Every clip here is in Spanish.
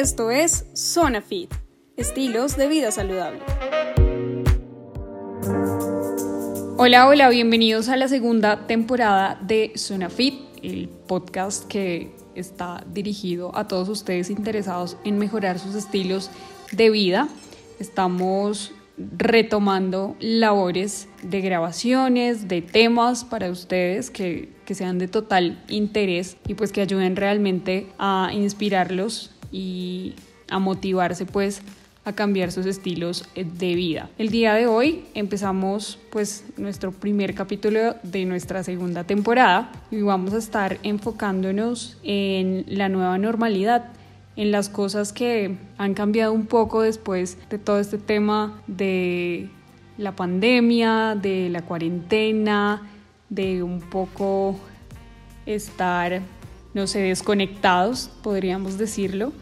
Esto es Zona Fit, estilos de vida saludable. Hola, hola, bienvenidos a la segunda temporada de Zona Fit, el podcast que está dirigido a todos ustedes interesados en mejorar sus estilos de vida. Estamos retomando labores de grabaciones, de temas para ustedes que, que, sean de total interés y pues que ayuden realmente a inspirarlos y a motivarse pues a cambiar sus estilos de vida. El día de hoy empezamos pues nuestro primer capítulo de nuestra segunda temporada y vamos a estar enfocándonos en la nueva normalidad en las cosas que han cambiado un poco después de todo este tema de la pandemia, de la cuarentena, de un poco estar, no sé, desconectados, podríamos decirlo,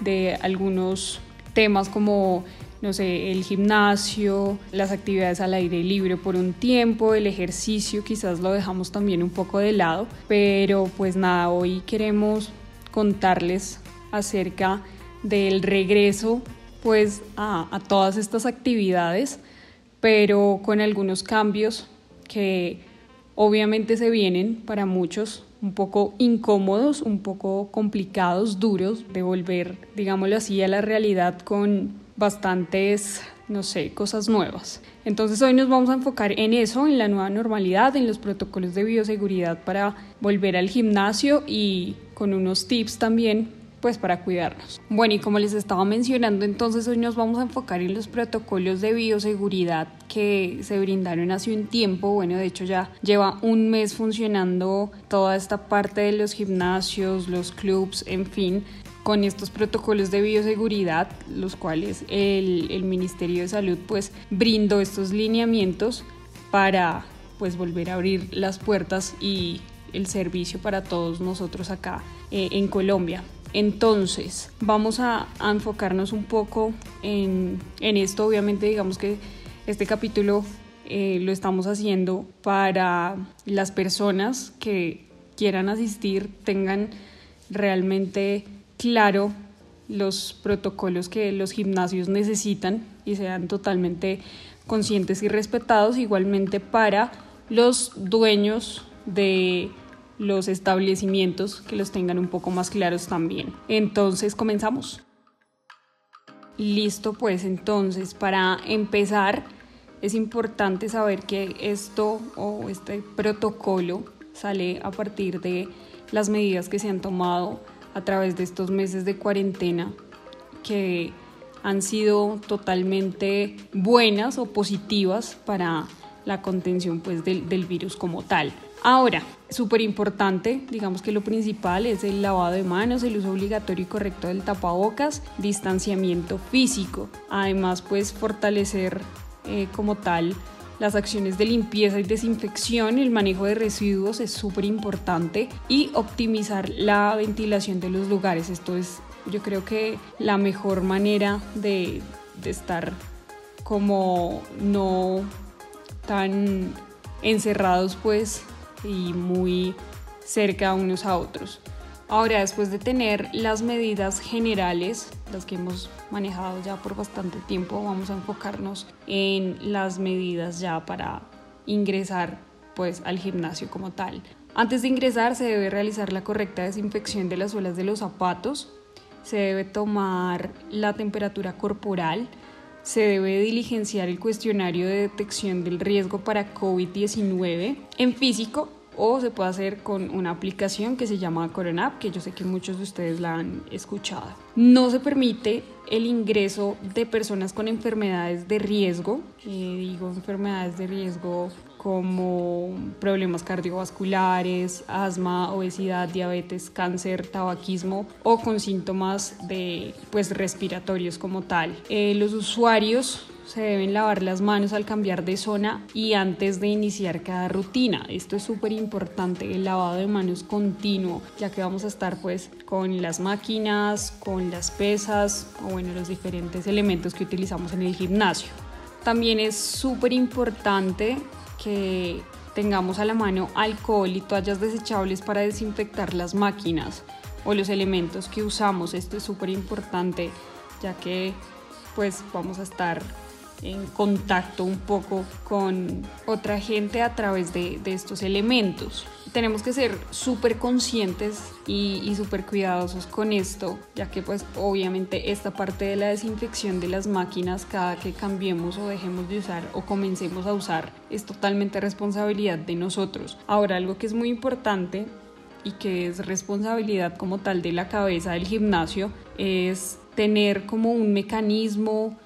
de algunos temas como no sé, el gimnasio, las actividades al aire libre por un tiempo, el ejercicio quizás lo dejamos también un poco de lado, pero pues nada, hoy queremos contarles acerca del regreso pues a, a todas estas actividades, pero con algunos cambios que obviamente se vienen para muchos un poco incómodos, un poco complicados, duros de volver, digámoslo así, a la realidad con bastantes, no sé, cosas nuevas. Entonces hoy nos vamos a enfocar en eso, en la nueva normalidad, en los protocolos de bioseguridad para volver al gimnasio y con unos tips también pues para cuidarnos. Bueno, y como les estaba mencionando, entonces hoy nos vamos a enfocar en los protocolos de bioseguridad que se brindaron hace un tiempo. Bueno, de hecho ya lleva un mes funcionando toda esta parte de los gimnasios, los clubs, en fin, con estos protocolos de bioseguridad, los cuales el, Ministerio de Salud pues brindó estos lineamientos para pues volver a abrir las puertas y el servicio para todos nosotros acá eh, en Colombia. Entonces, vamos a, enfocarnos un poco en, esto. Obviamente, digamos que este capítulo eh, lo estamos haciendo para las personas que quieran asistir, tengan realmente claro los protocolos que los gimnasios necesitan y sean totalmente conscientes y respetados, igualmente para los dueños de los establecimientos que los tengan un poco más claros también. Entonces comenzamos. Listo, pues entonces para empezar es importante saber que esto o este protocolo sale a partir de las medidas que se han tomado a través de estos meses de cuarentena que han sido totalmente buenas o positivas para la contención pues, del, del virus como tal. Ahora, súper importante, digamos que lo principal es el lavado de manos, el uso obligatorio y correcto del tapabocas, distanciamiento físico. Además, pues fortalecer eh, como tal las acciones de limpieza y desinfección, el manejo de residuos es súper importante y optimizar la ventilación de los lugares. Esto es, yo creo que la mejor manera de, de estar como no tan encerrados pues y muy cerca unos a otros. Ahora, después de tener las medidas generales, las que hemos manejado ya por bastante tiempo, vamos a enfocarnos en las medidas ya para ingresar pues al gimnasio como tal. Antes de ingresar se debe realizar la correcta desinfección de las suelas de los zapatos, se debe tomar la temperatura corporal, se debe diligenciar el cuestionario de detección del riesgo para COVID-19 en físico o se puede hacer con una aplicación que se llama Corona que yo sé que muchos de ustedes la han escuchado. No se permite el ingreso de personas con enfermedades de riesgo, digo enfermedades de riesgo como problemas cardiovasculares, asma, obesidad, diabetes, cáncer, tabaquismo o con síntomas de pues respiratorios como tal. Eh, los usuarios se deben lavar las manos al cambiar de zona y antes de iniciar cada rutina. Esto es súper importante, el lavado de manos continuo, ya que vamos a estar pues con las máquinas, con las pesas o bueno, los diferentes elementos que utilizamos en el gimnasio. También es súper importante que tengamos a la mano alcohol y toallas desechables para desinfectar las máquinas o los elementos que usamos. Esto es súper importante ya que pues vamos a estar en contacto un poco con otra gente a través de, estos elementos. Tenemos que ser súper conscientes y, y súper cuidadosos con esto, ya que pues obviamente esta parte de la desinfección de las máquinas cada que cambiemos o dejemos de usar o comencemos a usar es totalmente responsabilidad de nosotros. Ahora algo que es muy importante y que es responsabilidad como tal de la cabeza del gimnasio es tener como un mecanismo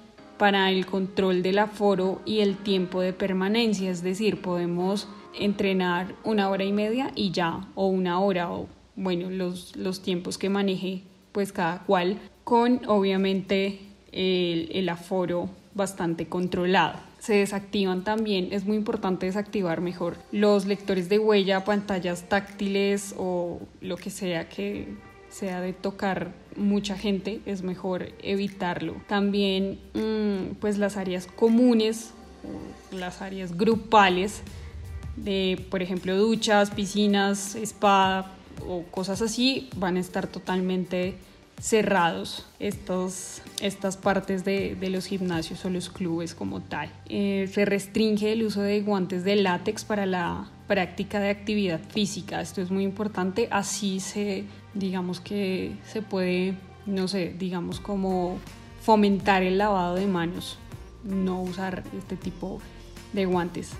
para el control del aforo y el tiempo de permanencia, es decir, podemos entrenar una hora y media y ya, o una hora, o bueno, los, los tiempos que maneje pues cada cual, con obviamente el, el aforo bastante controlado. Se desactivan también, es muy importante desactivar mejor los lectores de huella, pantallas táctiles o lo que sea que sea de tocar mucha gente, es mejor evitarlo. También, mm, pues las áreas comunes, las áreas grupales, de, por ejemplo, duchas, piscinas, spa o cosas así, van a estar totalmente cerrados estos, estas partes de, de, los gimnasios o los clubes como tal. Eh, se restringe el uso de guantes de látex para la práctica de actividad física. Esto es muy importante. Así se, digamos que se puede, no sé, digamos como fomentar el lavado de manos, no usar este tipo de guantes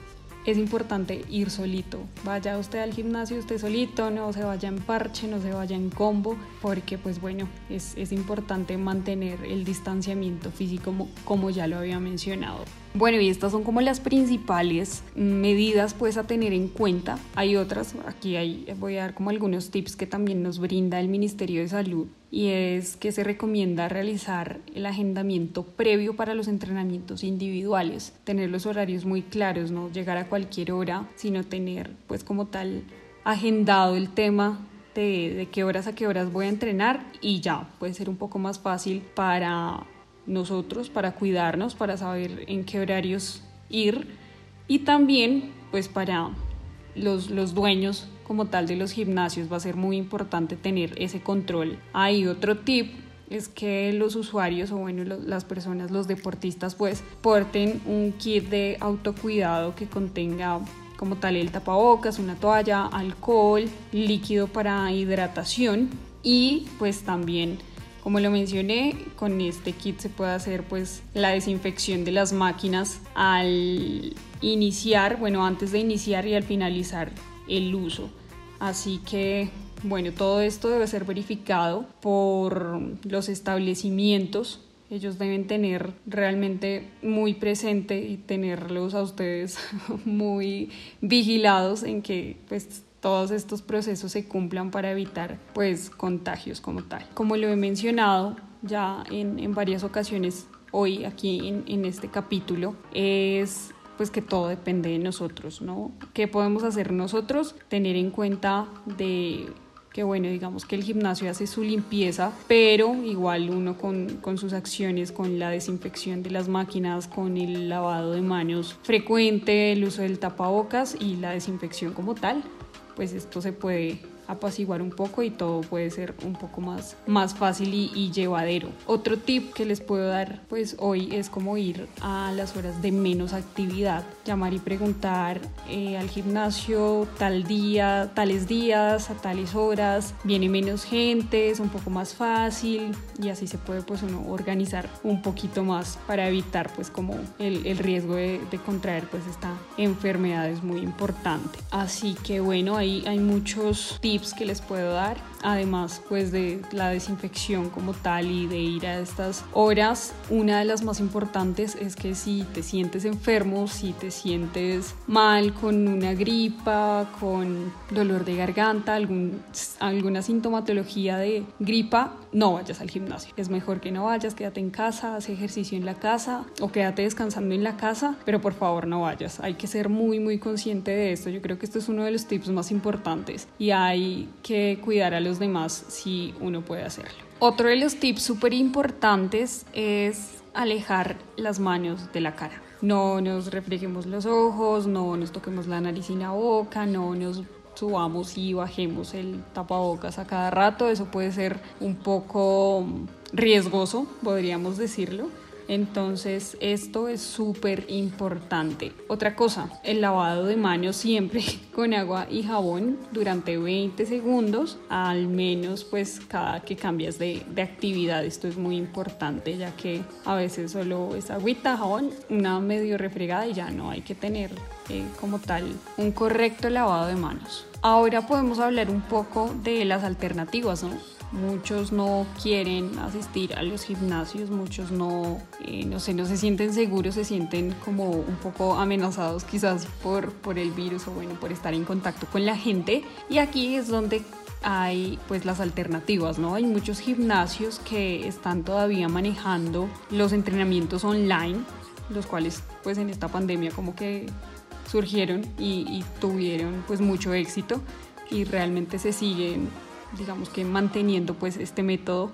es importante ir solito. Vaya usted al gimnasio usted solito, no se vaya en parche, no se vaya en combo, porque pues bueno, es, es importante mantener el distanciamiento físico como, como ya lo había mencionado. Bueno, y estas son como las principales medidas pues a tener en cuenta. Hay otras, aquí hay, voy a dar como algunos tips que también nos brinda el Ministerio de Salud y es que se recomienda realizar el agendamiento previo para los entrenamientos individuales, tener los horarios muy claros, no llegar a cualquier hora, sino tener pues como tal agendado el tema de, de qué horas a qué horas voy a entrenar y ya puede ser un poco más fácil para nosotros para cuidarnos, para saber en qué horarios ir y también pues para los, los dueños como tal de los gimnasios va a ser muy importante tener ese control. Hay otro tip es que los usuarios o bueno las personas, los deportistas pues porten un kit de autocuidado que contenga como tal el tapabocas, una toalla, alcohol, líquido para hidratación y pues también como lo mencioné, con este kit se puede hacer pues la desinfección de las máquinas al iniciar, bueno, antes de iniciar y al finalizar el uso. Así que, bueno, todo esto debe ser verificado por los establecimientos. Ellos deben tener realmente muy presente y tenerlos a ustedes muy vigilados en que pues todos estos procesos se cumplan para evitar pues contagios como tal. Como lo he mencionado ya en, varias ocasiones hoy aquí en, en este capítulo, es pues que todo depende de nosotros, ¿no? ¿Qué podemos hacer nosotros? Tener en cuenta de que bueno, digamos que el gimnasio hace su limpieza, pero igual uno con, con, sus acciones, con la desinfección de las máquinas, con el lavado de manos frecuente, el uso del tapabocas y la desinfección como tal, pues esto se puede apaciguar un poco y todo puede ser un poco más, más fácil y, llevadero. Otro tip que les puedo dar pues hoy es como ir a las horas de menos actividad, llamar y preguntar eh, al gimnasio tal día, tales días, a tales horas, viene menos gente, es un poco más fácil y así se puede pues uno organizar un poquito más para evitar pues como el, el riesgo de, de, contraer pues esta enfermedad es muy importante. Así que bueno, ahí hay muchos tips que les puedo dar, además pues de la desinfección como tal y de ir a estas horas, una de las más importantes es que si te sientes enfermo, si te sientes mal con una gripa, con dolor de garganta, alguna sintomatología de gripa, no vayas al gimnasio. Es mejor que no vayas, quédate en casa, haz ejercicio en la casa o quédate descansando en la casa, pero por favor no vayas. Hay que ser muy muy consciente de esto. Yo creo que esto es uno de los tips más importantes y hay que cuidar a los demás si uno puede hacerlo. Otro de los tips súper importantes es alejar las manos de la cara. No nos reflejemos los ojos, no nos toquemos la nariz y la boca, no nos subamos y bajemos el tapabocas a cada rato. Eso puede ser un poco riesgoso, podríamos decirlo. Entonces esto es súper importante. Otra cosa, el lavado de manos siempre con agua y jabón durante 20 segundos, al menos pues cada que cambias de, de actividad. Esto es muy importante ya que a veces solo es agüita, jabón, una medio refregada y ya no hay que tener eh, como tal un correcto lavado de manos. Ahora podemos hablar un poco de las alternativas, ¿no? Muchos no quieren asistir a los gimnasios, muchos no, eh, no sé, no se sienten seguros, se sienten como un poco amenazados quizás por, por el virus o bueno, por estar en contacto con la gente. Y aquí es donde hay pues las alternativas, ¿no? Hay muchos gimnasios que están todavía manejando los entrenamientos online, los cuales pues en esta pandemia como que surgieron y, y tuvieron pues mucho éxito y realmente se siguen digamos que manteniendo pues este método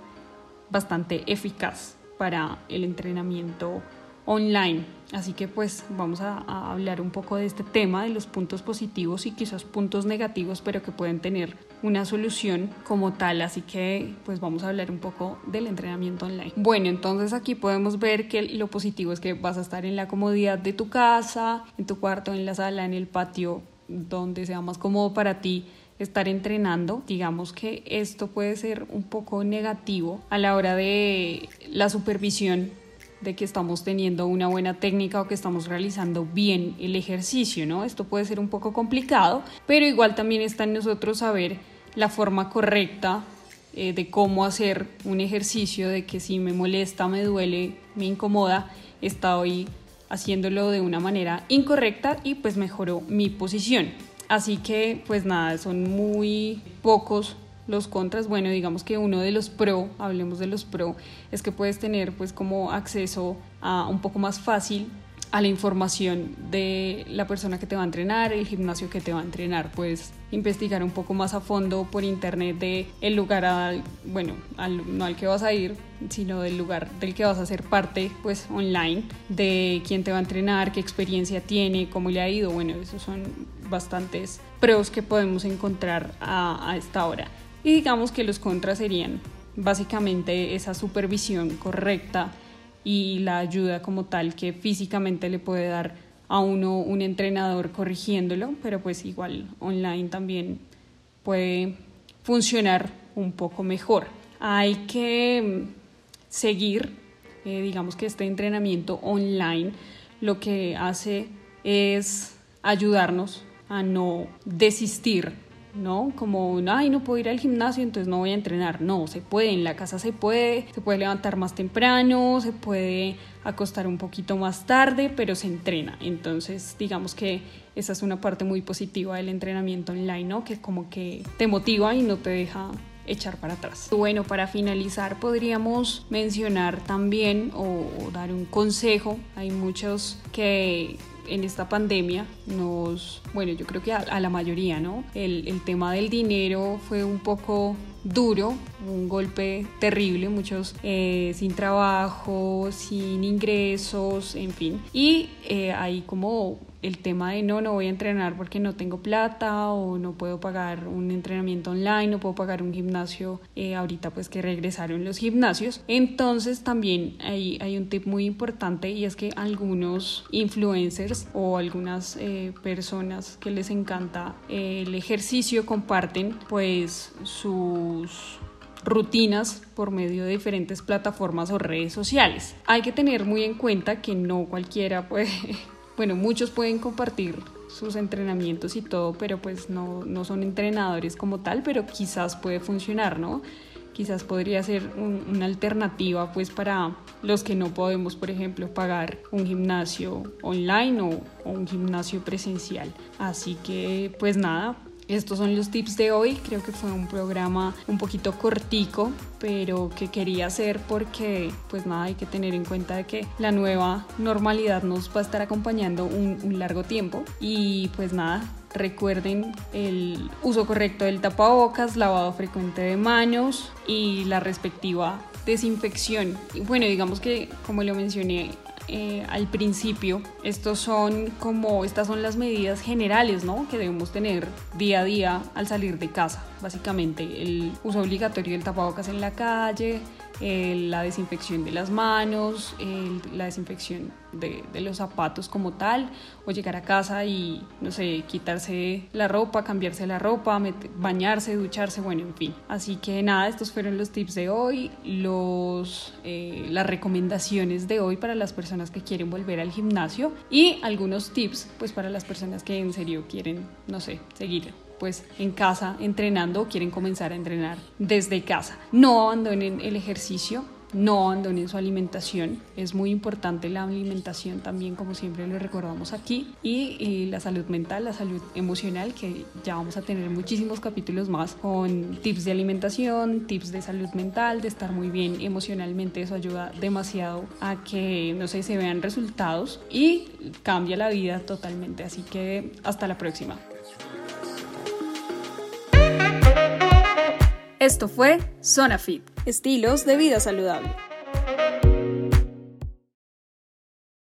bastante eficaz para el entrenamiento online. Así que pues vamos a, hablar un poco de este tema, de los puntos positivos y quizás puntos negativos, pero que pueden tener una solución como tal. Así que pues vamos a hablar un poco del entrenamiento online. Bueno, entonces aquí podemos ver que lo positivo es que vas a estar en la comodidad de tu casa, en tu cuarto, en la sala, en el patio, donde sea más cómodo para ti estar entrenando. Digamos que esto puede ser un poco negativo a la hora de la supervisión de que estamos teniendo una buena técnica o que estamos realizando bien el ejercicio, ¿no? Esto puede ser un poco complicado, pero igual también está en nosotros saber la forma correcta eh, de cómo hacer un ejercicio, de que si me molesta, me duele, me incomoda, estoy haciéndolo de una manera incorrecta y pues mejoró mi posición. Así que, pues nada, son muy pocos los contras. Bueno, digamos que uno de los pro, hablemos de los pro, es que puedes tener pues como acceso a un poco más fácil a la información de la persona que te va a entrenar, el gimnasio que te va a entrenar, puedes investigar un poco más a fondo por internet de el lugar al, bueno, no al que vas a ir, sino del lugar del que vas a ser parte, pues online, de quién te va a entrenar, qué experiencia tiene, cómo le ha ido, bueno, esos son bastantes pros que podemos encontrar a, a esta hora. Y digamos que los contras serían básicamente esa supervisión correcta y la ayuda como tal que físicamente le puede dar a uno un entrenador corrigiéndolo, pero pues igual online también puede funcionar un poco mejor. Hay que mm, seguir, eh, digamos que este entrenamiento online lo que hace es ayudarnos a no desistir ¿no? Como, ay, no puedo ir al gimnasio, entonces no voy a entrenar. No, se puede, en la casa se puede, se puede levantar más temprano, se puede acostar un poquito más tarde, pero se entrena. Entonces, digamos que esa es una parte muy positiva del entrenamiento online, ¿no? Que como que te motiva y no te deja echar para atrás. Bueno, para finalizar podríamos mencionar también o, o dar un consejo. Hay muchos que en esta pandemia nos, bueno, yo creo que a, la mayoría, ¿no? El, el, tema del dinero fue un poco duro, un golpe terrible, muchos eh, sin trabajo, sin ingresos, en fin. Y eh, hay como el tema de no, no voy a entrenar porque no tengo plata o no puedo pagar un entrenamiento online, no puedo pagar un gimnasio eh, ahorita pues que regresaron los gimnasios. Entonces también hay, hay un tip muy importante y es que algunos influencers o algunas eh, personas que les encanta el ejercicio comparten pues sus rutinas por medio de diferentes plataformas o redes sociales. Hay que tener muy en cuenta que no cualquiera puede bueno, muchos pueden compartir sus entrenamientos y todo, pero pues no, no son entrenadores como tal, pero quizás puede funcionar, ¿no? Quizás podría ser una alternativa pues para los que no podemos, por ejemplo, pagar un gimnasio online o, o un gimnasio presencial. Así que pues nada, estos son los tips de hoy. Creo que fue un programa un poquito cortico, pero que quería hacer porque, pues nada, hay que tener en cuenta de que la nueva normalidad nos va a estar acompañando un, largo tiempo. Y pues nada, recuerden el uso correcto del tapabocas, lavado frecuente de manos y la respectiva desinfección. Y bueno, digamos que como lo mencioné eh, al principio, estos son como, estas son las medidas generales, ¿no? Que debemos tener día a día al salir de casa. Básicamente, el uso obligatorio del tapabocas en la calle, la desinfección de las manos, la desinfección de, los zapatos como tal, o llegar a casa y, no sé, quitarse la ropa, cambiarse la ropa, bañarse, ducharse, bueno, en fin. Así que nada, estos fueron los tips de hoy, los, eh, las recomendaciones de hoy para las personas que quieren volver al gimnasio y algunos tips pues para las personas que en serio quieren, no sé, seguir pues en casa entrenando o quieren comenzar a entrenar desde casa. No abandonen el ejercicio, no abandonen su alimentación. Es muy importante la alimentación también, como siempre lo recordamos aquí. Y, la salud mental, la salud emocional, que ya vamos a tener muchísimos capítulos más con tips de alimentación, tips de salud mental, de estar muy bien emocionalmente. Eso ayuda demasiado a que, no sé, se vean resultados y cambia la vida totalmente. Así que hasta la próxima. Esto fue Zona Fit, estilos de vida saludable.